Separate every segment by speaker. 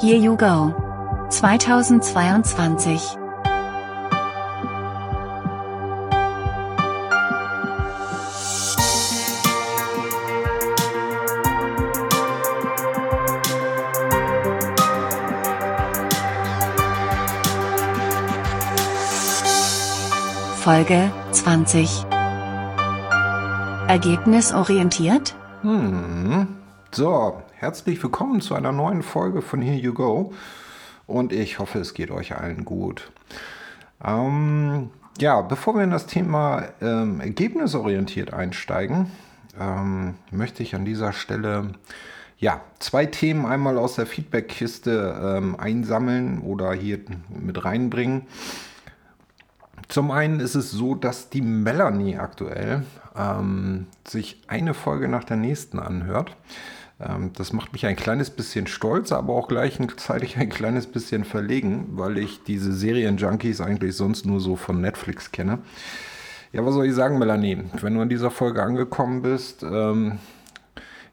Speaker 1: Here You Go 2022 Folge 20 Ergebnisorientiert?
Speaker 2: Hm. So, herzlich willkommen zu einer neuen Folge von Here You Go. Und ich hoffe, es geht euch allen gut. Ähm, ja, bevor wir in das Thema ähm, ergebnisorientiert einsteigen, ähm, möchte ich an dieser Stelle ja, zwei Themen einmal aus der Feedbackkiste ähm, einsammeln oder hier mit reinbringen. Zum einen ist es so, dass die Melanie aktuell ähm, sich eine Folge nach der nächsten anhört. Ähm, das macht mich ein kleines bisschen stolz, aber auch gleichzeitig ein kleines bisschen verlegen, weil ich diese Serien-Junkies eigentlich sonst nur so von Netflix kenne. Ja, was soll ich sagen, Melanie? Wenn du an dieser Folge angekommen bist, ähm,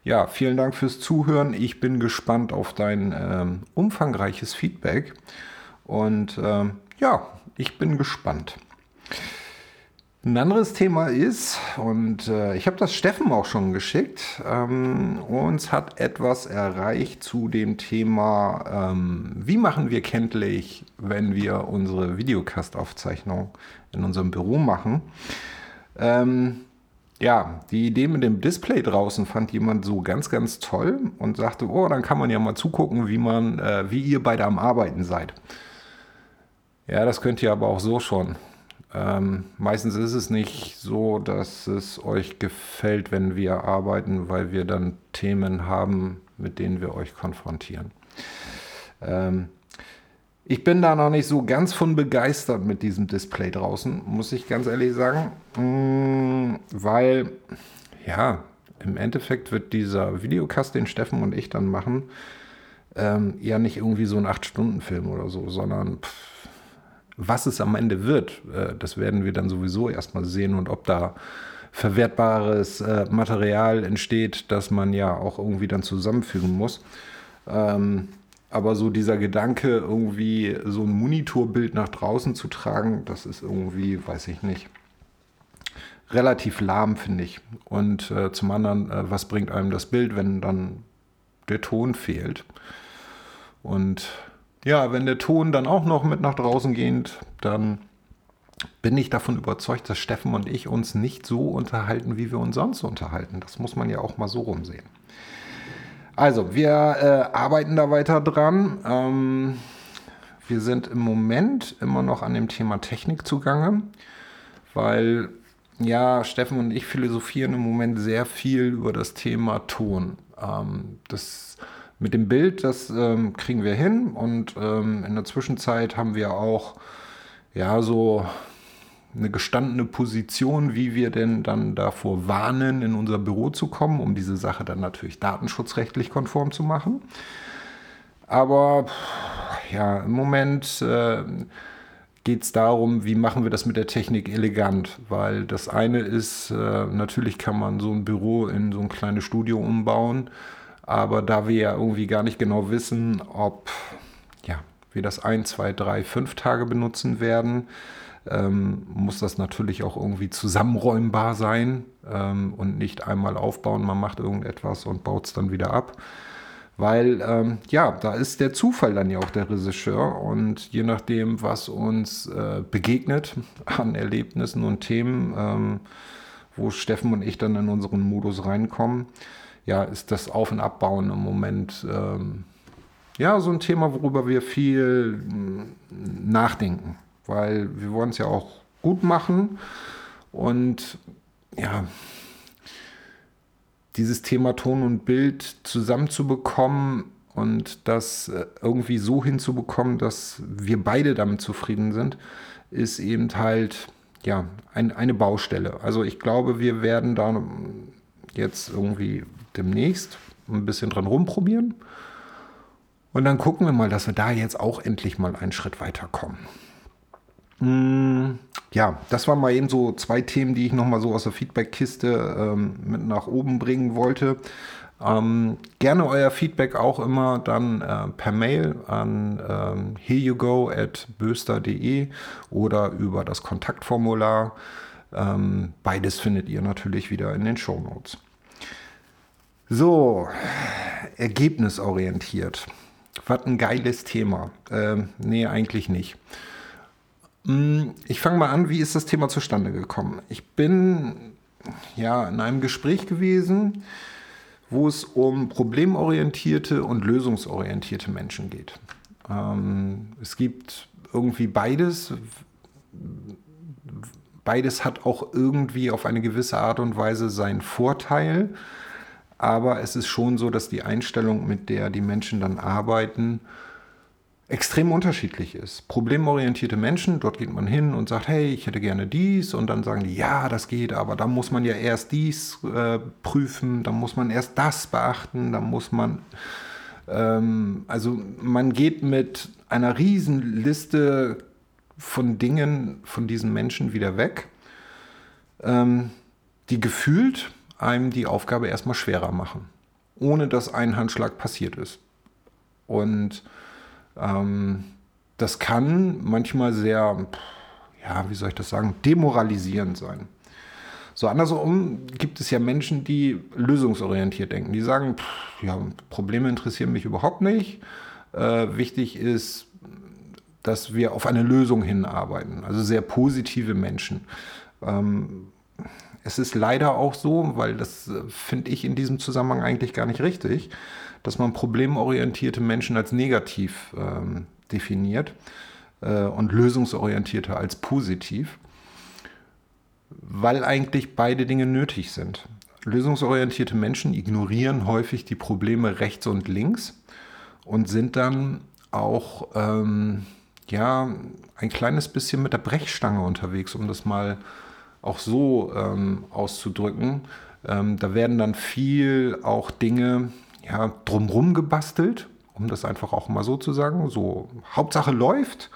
Speaker 2: ja, vielen Dank fürs Zuhören. Ich bin gespannt auf dein ähm, umfangreiches Feedback. Und ähm, ja, ich bin gespannt. Ein anderes Thema ist, und äh, ich habe das Steffen auch schon geschickt, ähm, uns hat etwas erreicht zu dem Thema, ähm, wie machen wir kenntlich, wenn wir unsere Videocast-Aufzeichnung in unserem Büro machen. Ähm, ja, die Idee mit dem Display draußen fand jemand so ganz, ganz toll und sagte, oh, dann kann man ja mal zugucken, wie man, äh, wie ihr beide am Arbeiten seid. Ja, das könnt ihr aber auch so schon. Ähm, meistens ist es nicht so, dass es euch gefällt, wenn wir arbeiten, weil wir dann Themen haben, mit denen wir euch konfrontieren. Ähm, ich bin da noch nicht so ganz von begeistert mit diesem Display draußen, muss ich ganz ehrlich sagen, mm, weil ja, im Endeffekt wird dieser Videocast, den Steffen und ich dann machen, ähm, ja nicht irgendwie so ein 8-Stunden-Film oder so, sondern pff, was es am Ende wird, äh, das werden wir dann sowieso erstmal sehen und ob da verwertbares äh, Material entsteht, das man ja auch irgendwie dann zusammenfügen muss. Ähm, aber so dieser Gedanke, irgendwie so ein Monitorbild nach draußen zu tragen, das ist irgendwie, weiß ich nicht, relativ lahm, finde ich. Und äh, zum anderen, was bringt einem das Bild, wenn dann der Ton fehlt? Und ja, wenn der Ton dann auch noch mit nach draußen geht, dann bin ich davon überzeugt, dass Steffen und ich uns nicht so unterhalten, wie wir uns sonst unterhalten. Das muss man ja auch mal so rumsehen. Also, wir äh, arbeiten da weiter dran. Ähm, wir sind im Moment immer noch an dem Thema Technik zugange, weil ja, Steffen und ich philosophieren im Moment sehr viel über das Thema Ton. Ähm, das mit dem Bild, das ähm, kriegen wir hin und ähm, in der Zwischenzeit haben wir auch ja so eine gestandene Position, wie wir denn dann davor warnen, in unser Büro zu kommen, um diese Sache dann natürlich datenschutzrechtlich konform zu machen. Aber ja, im Moment äh, geht es darum, wie machen wir das mit der Technik elegant, weil das eine ist, äh, natürlich kann man so ein Büro in so ein kleines Studio umbauen aber da wir ja irgendwie gar nicht genau wissen, ob ja, wir das ein, zwei, drei, fünf Tage benutzen werden, ähm, muss das natürlich auch irgendwie zusammenräumbar sein ähm, und nicht einmal aufbauen, man macht irgendetwas und baut es dann wieder ab. Weil, ähm, ja, da ist der Zufall dann ja auch der Regisseur und je nachdem, was uns äh, begegnet an Erlebnissen und Themen, ähm, wo Steffen und ich dann in unseren Modus reinkommen, ja, ist das Auf- und Abbauen im Moment ähm, ja so ein Thema, worüber wir viel hm, nachdenken, weil wir wollen es ja auch gut machen und ja, dieses Thema Ton und Bild zusammenzubekommen und das äh, irgendwie so hinzubekommen, dass wir beide damit zufrieden sind, ist eben halt ja ein, eine Baustelle. Also ich glaube, wir werden da jetzt irgendwie demnächst ein bisschen dran rumprobieren. Und dann gucken wir mal, dass wir da jetzt auch endlich mal einen Schritt weiterkommen. Hm, ja, das waren mal eben so zwei Themen, die ich nochmal so aus der Feedback-Kiste ähm, mit nach oben bringen wollte. Ähm, gerne euer Feedback auch immer dann äh, per Mail an ähm, hereyougo at böster.de oder über das Kontaktformular. Ähm, beides findet ihr natürlich wieder in den Show Notes. So, ergebnisorientiert. Was ein geiles Thema. Ähm, nee, eigentlich nicht. Hm, ich fange mal an, wie ist das Thema zustande gekommen? Ich bin ja in einem Gespräch gewesen, wo es um problemorientierte und lösungsorientierte Menschen geht. Ähm, es gibt irgendwie beides. Beides hat auch irgendwie auf eine gewisse Art und Weise seinen Vorteil. Aber es ist schon so, dass die Einstellung, mit der die Menschen dann arbeiten, extrem unterschiedlich ist. Problemorientierte Menschen, dort geht man hin und sagt, hey, ich hätte gerne dies und dann sagen die, ja, das geht, aber da muss man ja erst dies äh, prüfen, dann muss man erst das beachten, dann muss man, ähm, also man geht mit einer riesen Liste von Dingen von diesen Menschen wieder weg, ähm, die gefühlt einem die Aufgabe erstmal schwerer machen, ohne dass ein Handschlag passiert ist. Und ähm, das kann manchmal sehr, ja, wie soll ich das sagen, demoralisierend sein. So andersrum gibt es ja Menschen, die lösungsorientiert denken. Die sagen, pff, ja, Probleme interessieren mich überhaupt nicht. Äh, wichtig ist, dass wir auf eine Lösung hinarbeiten. Also sehr positive Menschen. Ähm, es ist leider auch so, weil das äh, finde ich in diesem Zusammenhang eigentlich gar nicht richtig, dass man problemorientierte Menschen als negativ ähm, definiert äh, und lösungsorientierte als positiv, weil eigentlich beide Dinge nötig sind. Lösungsorientierte Menschen ignorieren häufig die Probleme rechts und links und sind dann auch ähm, ja, ein kleines bisschen mit der Brechstange unterwegs, um das mal auch so ähm, auszudrücken. Ähm, da werden dann viel auch Dinge ja, drumrum gebastelt, um das einfach auch mal so zu sagen. So, Hauptsache läuft.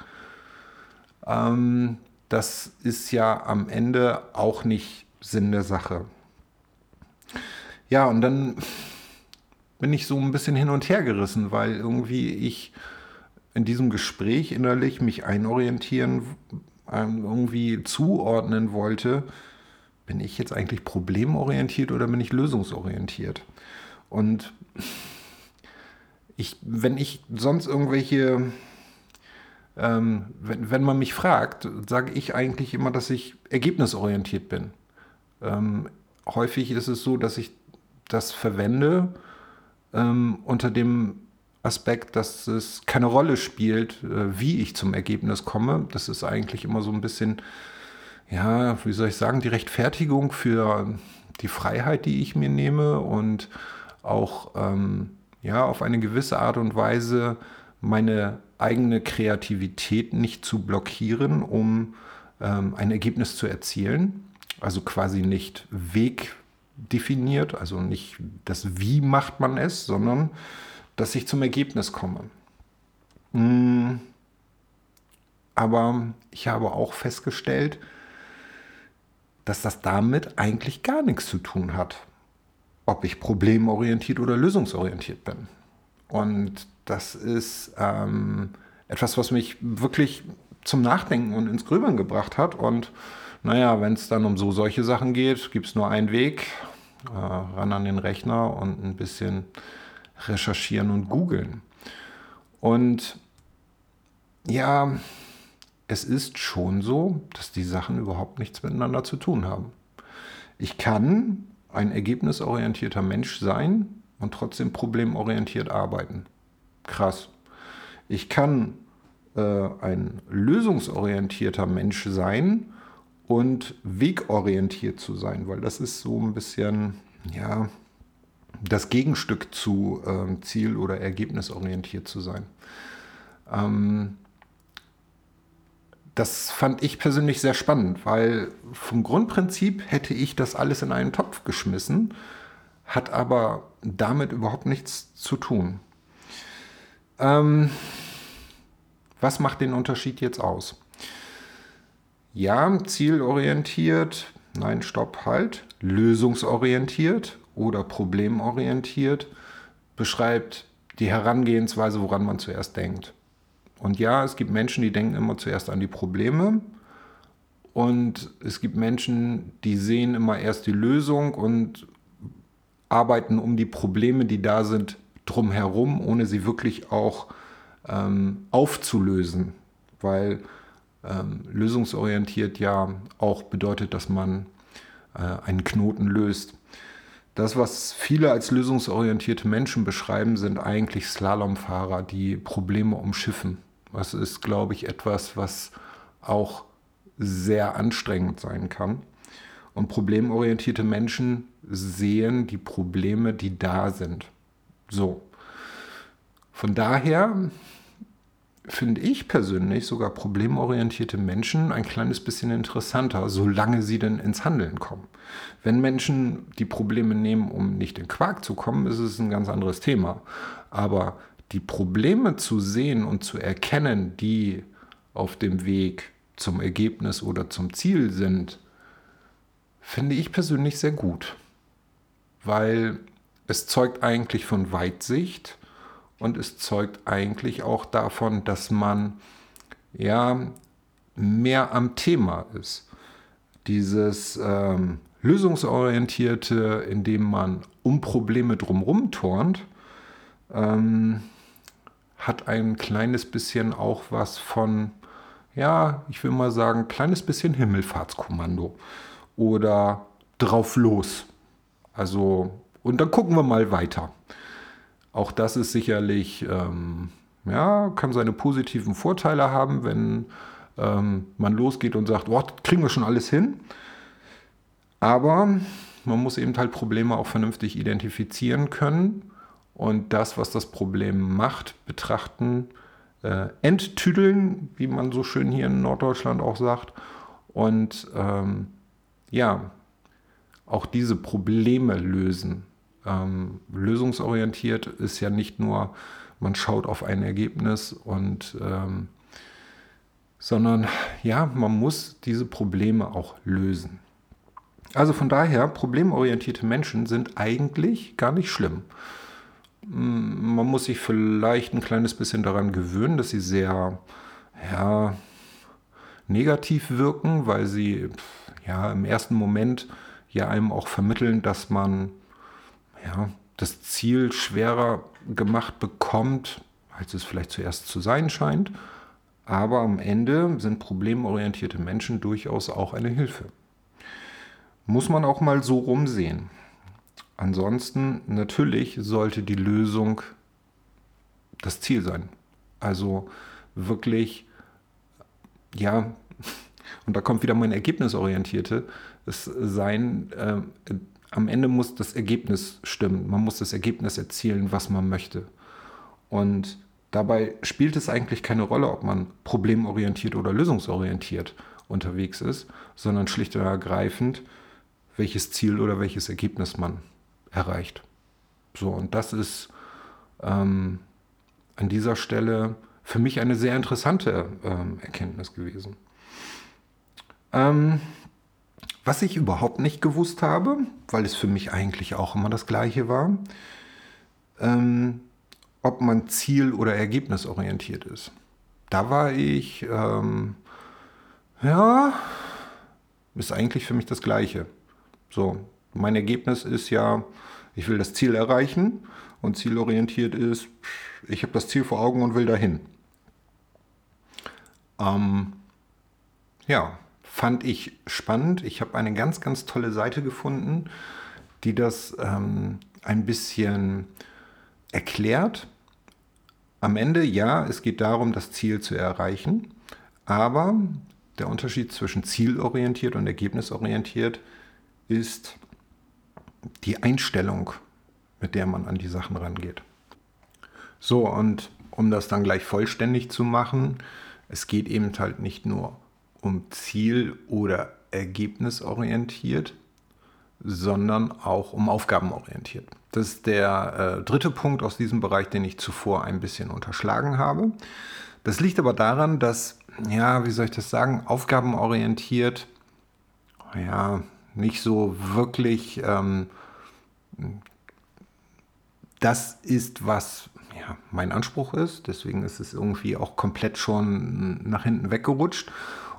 Speaker 2: Ähm, das ist ja am Ende auch nicht Sinn der Sache. Ja, und dann bin ich so ein bisschen hin und her gerissen, weil irgendwie ich in diesem Gespräch innerlich mich einorientieren, ähm, irgendwie zuordnen wollte, bin ich jetzt eigentlich problemorientiert oder bin ich lösungsorientiert? Und ich, wenn ich sonst irgendwelche, ähm, wenn, wenn man mich fragt, sage ich eigentlich immer, dass ich ergebnisorientiert bin. Ähm, häufig ist es so, dass ich das verwende ähm, unter dem Aspekt, dass es keine Rolle spielt, äh, wie ich zum Ergebnis komme. Das ist eigentlich immer so ein bisschen, ja, wie soll ich sagen, die Rechtfertigung für die Freiheit, die ich mir nehme und auch ähm, ja, auf eine gewisse Art und Weise meine eigene Kreativität nicht zu blockieren, um ähm, ein Ergebnis zu erzielen. Also quasi nicht Weg definiert, also nicht das Wie macht man es, sondern dass ich zum Ergebnis komme. Hm. Aber ich habe auch festgestellt, dass das damit eigentlich gar nichts zu tun hat ob ich problemorientiert oder lösungsorientiert bin. Und das ist ähm, etwas, was mich wirklich zum Nachdenken und ins Grübeln gebracht hat. Und naja, wenn es dann um so solche Sachen geht, gibt es nur einen Weg, äh, ran an den Rechner und ein bisschen recherchieren und googeln. Und ja, es ist schon so, dass die Sachen überhaupt nichts miteinander zu tun haben. Ich kann ein ergebnisorientierter Mensch sein und trotzdem problemorientiert arbeiten. Krass. Ich kann äh, ein lösungsorientierter Mensch sein und wegorientiert zu sein, weil das ist so ein bisschen, ja, das Gegenstück zu äh, ziel- oder ergebnisorientiert zu sein. Ähm, das fand ich persönlich sehr spannend, weil vom Grundprinzip hätte ich das alles in einen Topf geschmissen, hat aber damit überhaupt nichts zu tun. Ähm, was macht den Unterschied jetzt aus? Ja, zielorientiert, nein, stopp, halt, lösungsorientiert oder problemorientiert beschreibt die Herangehensweise, woran man zuerst denkt. Und ja, es gibt Menschen, die denken immer zuerst an die Probleme. Und es gibt Menschen, die sehen immer erst die Lösung und arbeiten um die Probleme, die da sind, drumherum, ohne sie wirklich auch ähm, aufzulösen. Weil ähm, lösungsorientiert ja auch bedeutet, dass man äh, einen Knoten löst. Das, was viele als lösungsorientierte Menschen beschreiben, sind eigentlich Slalomfahrer, die Probleme umschiffen. Das ist, glaube ich, etwas, was auch sehr anstrengend sein kann. Und problemorientierte Menschen sehen die Probleme, die da sind. So. Von daher finde ich persönlich sogar problemorientierte Menschen ein kleines bisschen interessanter, solange sie denn ins Handeln kommen. Wenn Menschen die Probleme nehmen, um nicht in Quark zu kommen, ist es ein ganz anderes Thema. Aber die Probleme zu sehen und zu erkennen, die auf dem Weg zum Ergebnis oder zum Ziel sind, finde ich persönlich sehr gut. Weil es zeugt eigentlich von Weitsicht und es zeugt eigentlich auch davon, dass man ja mehr am Thema ist. Dieses ähm, lösungsorientierte, indem man um Probleme drumherum turnt, ähm, hat ein kleines bisschen auch was von, ja, ich will mal sagen, kleines bisschen Himmelfahrtskommando oder drauf los. Also, und dann gucken wir mal weiter. Auch das ist sicherlich, ähm, ja, kann seine positiven Vorteile haben, wenn ähm, man losgeht und sagt, oh, kriegen wir schon alles hin. Aber man muss eben halt Probleme auch vernünftig identifizieren können und das, was das Problem macht, betrachten, äh, enttüdeln, wie man so schön hier in Norddeutschland auch sagt. Und ähm, ja, auch diese Probleme lösen. Ähm, lösungsorientiert ist ja nicht nur, man schaut auf ein Ergebnis und ähm, sondern ja, man muss diese Probleme auch lösen. Also von daher, problemorientierte Menschen sind eigentlich gar nicht schlimm. Mm, man muss sich vielleicht ein kleines bisschen daran gewöhnen, dass sie sehr ja, negativ wirken, weil sie ja im ersten Moment ja einem auch vermitteln, dass man ja, das Ziel schwerer gemacht bekommt, als es vielleicht zuerst zu sein scheint. Aber am Ende sind problemorientierte Menschen durchaus auch eine Hilfe. Muss man auch mal so rumsehen. Ansonsten natürlich sollte die Lösung das Ziel sein. Also wirklich, ja, und da kommt wieder mein Ergebnisorientierte, es sein, äh, am Ende muss das Ergebnis stimmen. Man muss das Ergebnis erzielen, was man möchte. Und dabei spielt es eigentlich keine Rolle, ob man problemorientiert oder lösungsorientiert unterwegs ist, sondern schlicht und ergreifend, welches Ziel oder welches Ergebnis man erreicht. So, und das ist ähm, an dieser Stelle für mich eine sehr interessante ähm, Erkenntnis gewesen. Ähm, was ich überhaupt nicht gewusst habe, weil es für mich eigentlich auch immer das gleiche war, ähm, ob man ziel- oder ergebnisorientiert ist. Da war ich, ähm, ja, ist eigentlich für mich das gleiche. So, mein Ergebnis ist ja, ich will das Ziel erreichen und zielorientiert ist, ich habe das Ziel vor Augen und will dahin. Ähm, ja, fand ich spannend. Ich habe eine ganz, ganz tolle Seite gefunden, die das ähm, ein bisschen erklärt. Am Ende, ja, es geht darum, das Ziel zu erreichen, aber der Unterschied zwischen zielorientiert und ergebnisorientiert ist die Einstellung, mit der man an die Sachen rangeht. So, und um das dann gleich vollständig zu machen, es geht eben halt nicht nur um Ziel- oder ergebnisorientiert, sondern auch um aufgabenorientiert. Das ist der äh, dritte Punkt aus diesem Bereich, den ich zuvor ein bisschen unterschlagen habe. Das liegt aber daran, dass, ja, wie soll ich das sagen, aufgabenorientiert, ja, nicht so wirklich ähm, das ist, was ja, mein Anspruch ist. Deswegen ist es irgendwie auch komplett schon nach hinten weggerutscht.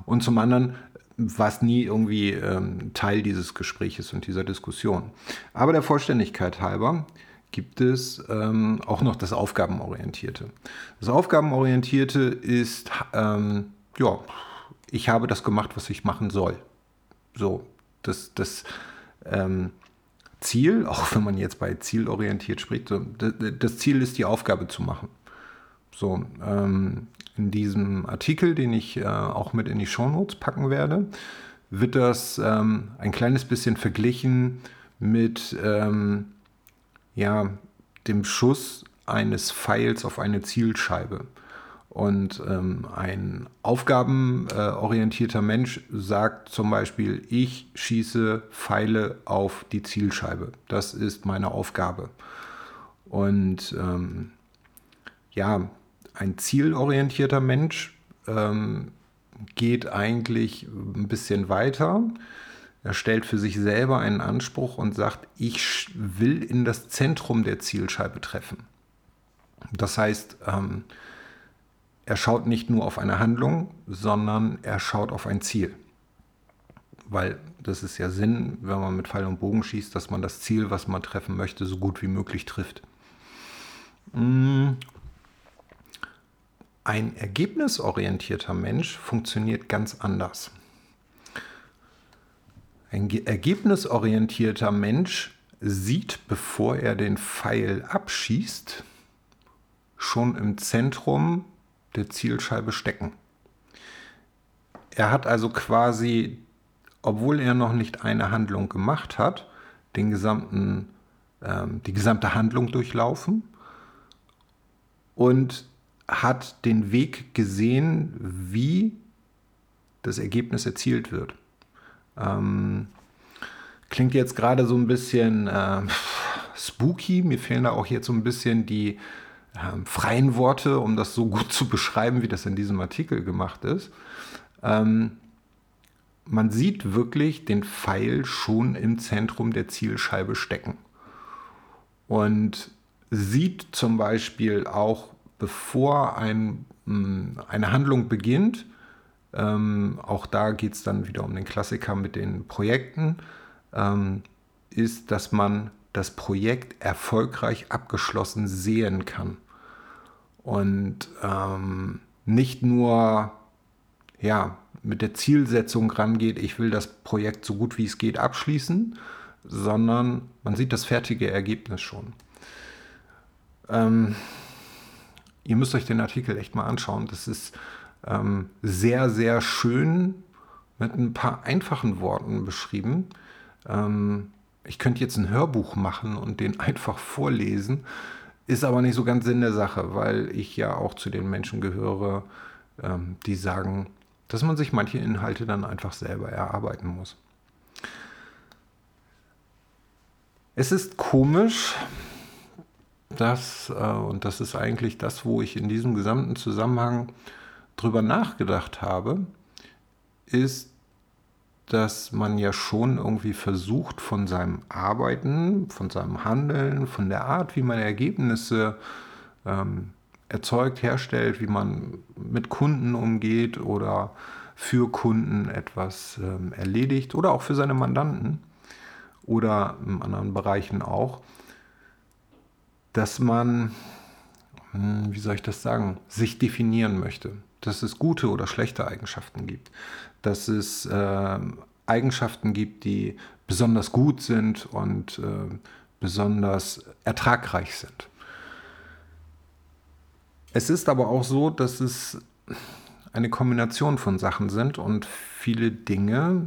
Speaker 2: Und zum anderen war es nie irgendwie ähm, Teil dieses Gespräches und dieser Diskussion. Aber der Vollständigkeit halber gibt es ähm, auch noch das Aufgabenorientierte. Das Aufgabenorientierte ist, ähm, ja, ich habe das gemacht, was ich machen soll. So, das, das ähm, Ziel, auch wenn man jetzt bei zielorientiert spricht, so, das Ziel ist, die Aufgabe zu machen. So, ähm, in diesem Artikel, den ich äh, auch mit in die Shownotes packen werde, wird das ähm, ein kleines bisschen verglichen mit ähm, ja, dem Schuss eines Pfeils auf eine Zielscheibe. Und ähm, ein aufgabenorientierter Mensch sagt zum Beispiel, ich schieße Pfeile auf die Zielscheibe. Das ist meine Aufgabe. Und ähm, ja, ein zielorientierter Mensch ähm, geht eigentlich ein bisschen weiter. Er stellt für sich selber einen Anspruch und sagt, ich will in das Zentrum der Zielscheibe treffen. Das heißt, ähm, er schaut nicht nur auf eine Handlung, sondern er schaut auf ein Ziel. Weil das ist ja Sinn, wenn man mit Pfeil und Bogen schießt, dass man das Ziel, was man treffen möchte, so gut wie möglich trifft. Ein ergebnisorientierter Mensch funktioniert ganz anders. Ein ergebnisorientierter Mensch sieht, bevor er den Pfeil abschießt, schon im Zentrum der Zielscheibe stecken. Er hat also quasi, obwohl er noch nicht eine Handlung gemacht hat, den gesamten, ähm, die gesamte Handlung durchlaufen und hat den Weg gesehen, wie das Ergebnis erzielt wird. Ähm, klingt jetzt gerade so ein bisschen äh, spooky. Mir fehlen da auch jetzt so ein bisschen die äh, freien Worte, um das so gut zu beschreiben, wie das in diesem Artikel gemacht ist. Ähm, man sieht wirklich den Pfeil schon im Zentrum der Zielscheibe stecken. Und sieht zum Beispiel auch bevor ein, hm, eine Handlung beginnt, ähm, auch da geht es dann wieder um den Klassiker mit den Projekten, ähm, ist, dass man das Projekt erfolgreich abgeschlossen sehen kann. Und ähm, nicht nur ja, mit der Zielsetzung rangeht, ich will das Projekt so gut wie es geht abschließen, sondern man sieht das fertige Ergebnis schon. Ähm, ihr müsst euch den Artikel echt mal anschauen. Das ist ähm, sehr, sehr schön mit ein paar einfachen Worten beschrieben. Ähm, ich könnte jetzt ein Hörbuch machen und den einfach vorlesen, ist aber nicht so ganz Sinn der Sache, weil ich ja auch zu den Menschen gehöre, ähm, die sagen, dass man sich manche Inhalte dann einfach selber erarbeiten muss. Es ist komisch, dass, äh, und das ist eigentlich das, wo ich in diesem gesamten Zusammenhang drüber nachgedacht habe, ist, dass man ja schon irgendwie versucht, von seinem Arbeiten, von seinem Handeln, von der Art, wie man Ergebnisse ähm, erzeugt, herstellt, wie man mit Kunden umgeht oder für Kunden etwas ähm, erledigt oder auch für seine Mandanten oder in anderen Bereichen auch, dass man, hm, wie soll ich das sagen, sich definieren möchte. Dass es gute oder schlechte Eigenschaften gibt. Dass es äh, Eigenschaften gibt, die besonders gut sind und äh, besonders ertragreich sind. Es ist aber auch so, dass es eine Kombination von Sachen sind und viele Dinge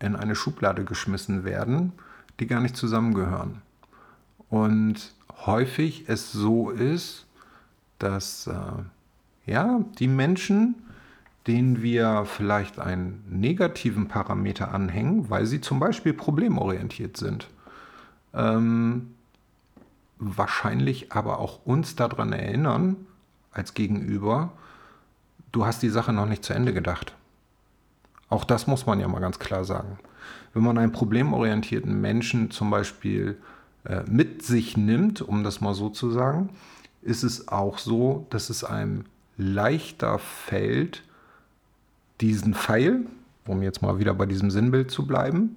Speaker 2: in eine Schublade geschmissen werden, die gar nicht zusammengehören. Und häufig es so ist, dass äh, ja, die Menschen, denen wir vielleicht einen negativen Parameter anhängen, weil sie zum Beispiel problemorientiert sind, ähm, wahrscheinlich aber auch uns daran erinnern, als Gegenüber, du hast die Sache noch nicht zu Ende gedacht. Auch das muss man ja mal ganz klar sagen. Wenn man einen problemorientierten Menschen zum Beispiel mit sich nimmt, um das mal so zu sagen, ist es auch so, dass es einem leichter fällt, diesen Pfeil, um jetzt mal wieder bei diesem Sinnbild zu bleiben,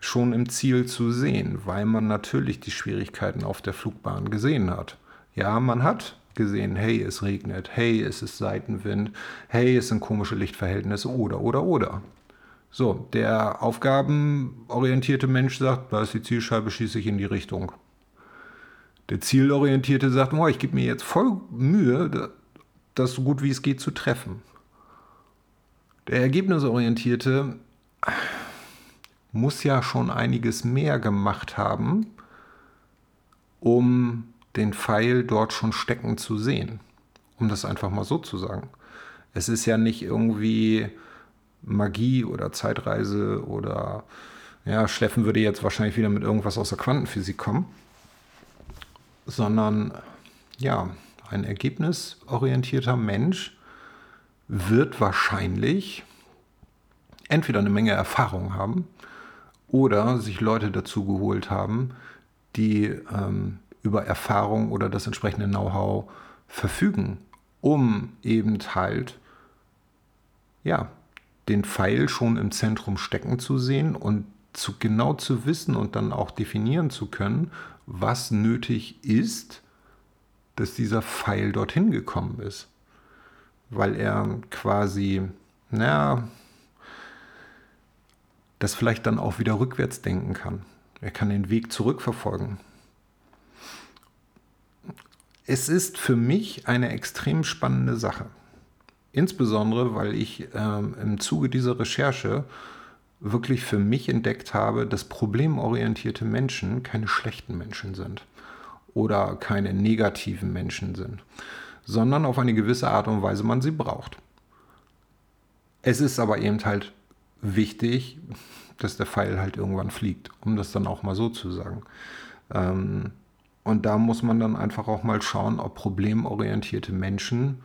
Speaker 2: schon im Ziel zu sehen, weil man natürlich die Schwierigkeiten auf der Flugbahn gesehen hat. Ja, man hat gesehen, hey, es regnet, hey, es ist Seitenwind, hey, es sind komische Lichtverhältnisse oder, oder, oder. So, der aufgabenorientierte Mensch sagt, da ist die Zielscheibe, schieße ich in die Richtung. Der zielorientierte sagt, oh, ich gebe mir jetzt voll Mühe, das so gut wie es geht zu treffen. Der ergebnisorientierte muss ja schon einiges mehr gemacht haben, um den Pfeil dort schon stecken zu sehen. Um das einfach mal so zu sagen. Es ist ja nicht irgendwie Magie oder Zeitreise oder ja, Steffen würde jetzt wahrscheinlich wieder mit irgendwas aus der Quantenphysik kommen, sondern ja, ein ergebnisorientierter Mensch wird wahrscheinlich entweder eine Menge Erfahrung haben oder sich Leute dazu geholt haben, die ähm, über Erfahrung oder das entsprechende Know-how verfügen, um eben halt ja, den Pfeil schon im Zentrum stecken zu sehen und zu genau zu wissen und dann auch definieren zu können, was nötig ist, dass dieser Pfeil dorthin gekommen ist. Weil er quasi, naja, das vielleicht dann auch wieder rückwärts denken kann. Er kann den Weg zurückverfolgen. Es ist für mich eine extrem spannende Sache. Insbesondere, weil ich ähm, im Zuge dieser Recherche wirklich für mich entdeckt habe, dass problemorientierte Menschen keine schlechten Menschen sind oder keine negativen Menschen sind, sondern auf eine gewisse Art und Weise man sie braucht. Es ist aber eben halt wichtig, dass der Pfeil halt irgendwann fliegt, um das dann auch mal so zu sagen. Ähm, und da muss man dann einfach auch mal schauen, ob problemorientierte Menschen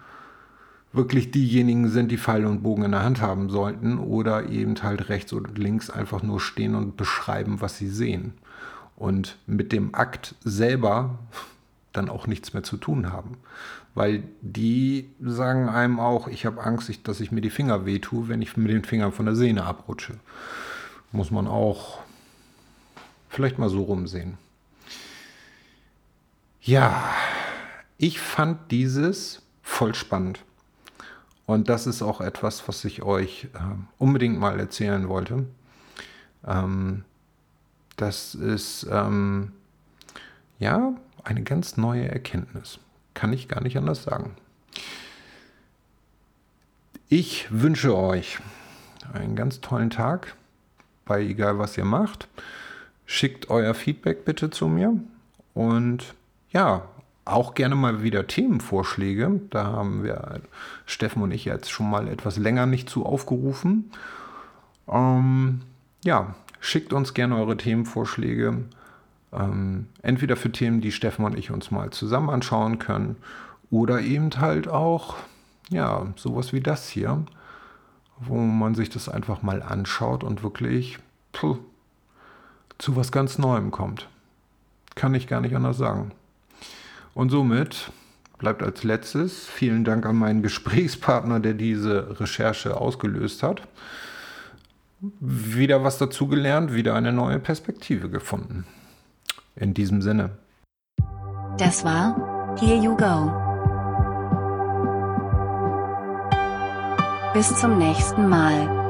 Speaker 2: wirklich diejenigen sind, die Pfeil und Bogen in der Hand haben sollten oder eben halt rechts und links einfach nur stehen und beschreiben, was sie sehen. Und mit dem Akt selber dann auch nichts mehr zu tun haben. Weil die sagen einem auch, ich habe Angst, dass ich mir die Finger wehtue, wenn ich mit den Fingern von der Sehne abrutsche. Muss man auch vielleicht mal so rumsehen. Ja, ich fand dieses voll spannend. Und das ist auch etwas, was ich euch äh, unbedingt mal erzählen wollte. Ähm, das ist ähm, ja eine ganz neue Erkenntnis. Kann ich gar nicht anders sagen. Ich wünsche euch einen ganz tollen Tag bei egal was ihr macht. Schickt euer Feedback bitte zu mir und ja, auch gerne mal wieder Themenvorschläge. Da haben wir Steffen und ich jetzt schon mal etwas länger nicht zu aufgerufen. Ähm, ja, schickt uns gerne eure Themenvorschläge. Ähm, entweder für Themen, die Steffen und ich uns mal zusammen anschauen können, oder eben halt auch, ja, sowas wie das hier, wo man sich das einfach mal anschaut und wirklich puh, zu was ganz Neuem kommt. Kann ich gar nicht anders sagen. Und somit bleibt als letztes vielen Dank an meinen Gesprächspartner, der diese Recherche ausgelöst hat. Wieder was dazugelernt, wieder eine neue Perspektive gefunden. In diesem Sinne.
Speaker 1: Das war Here You Go. Bis zum nächsten Mal.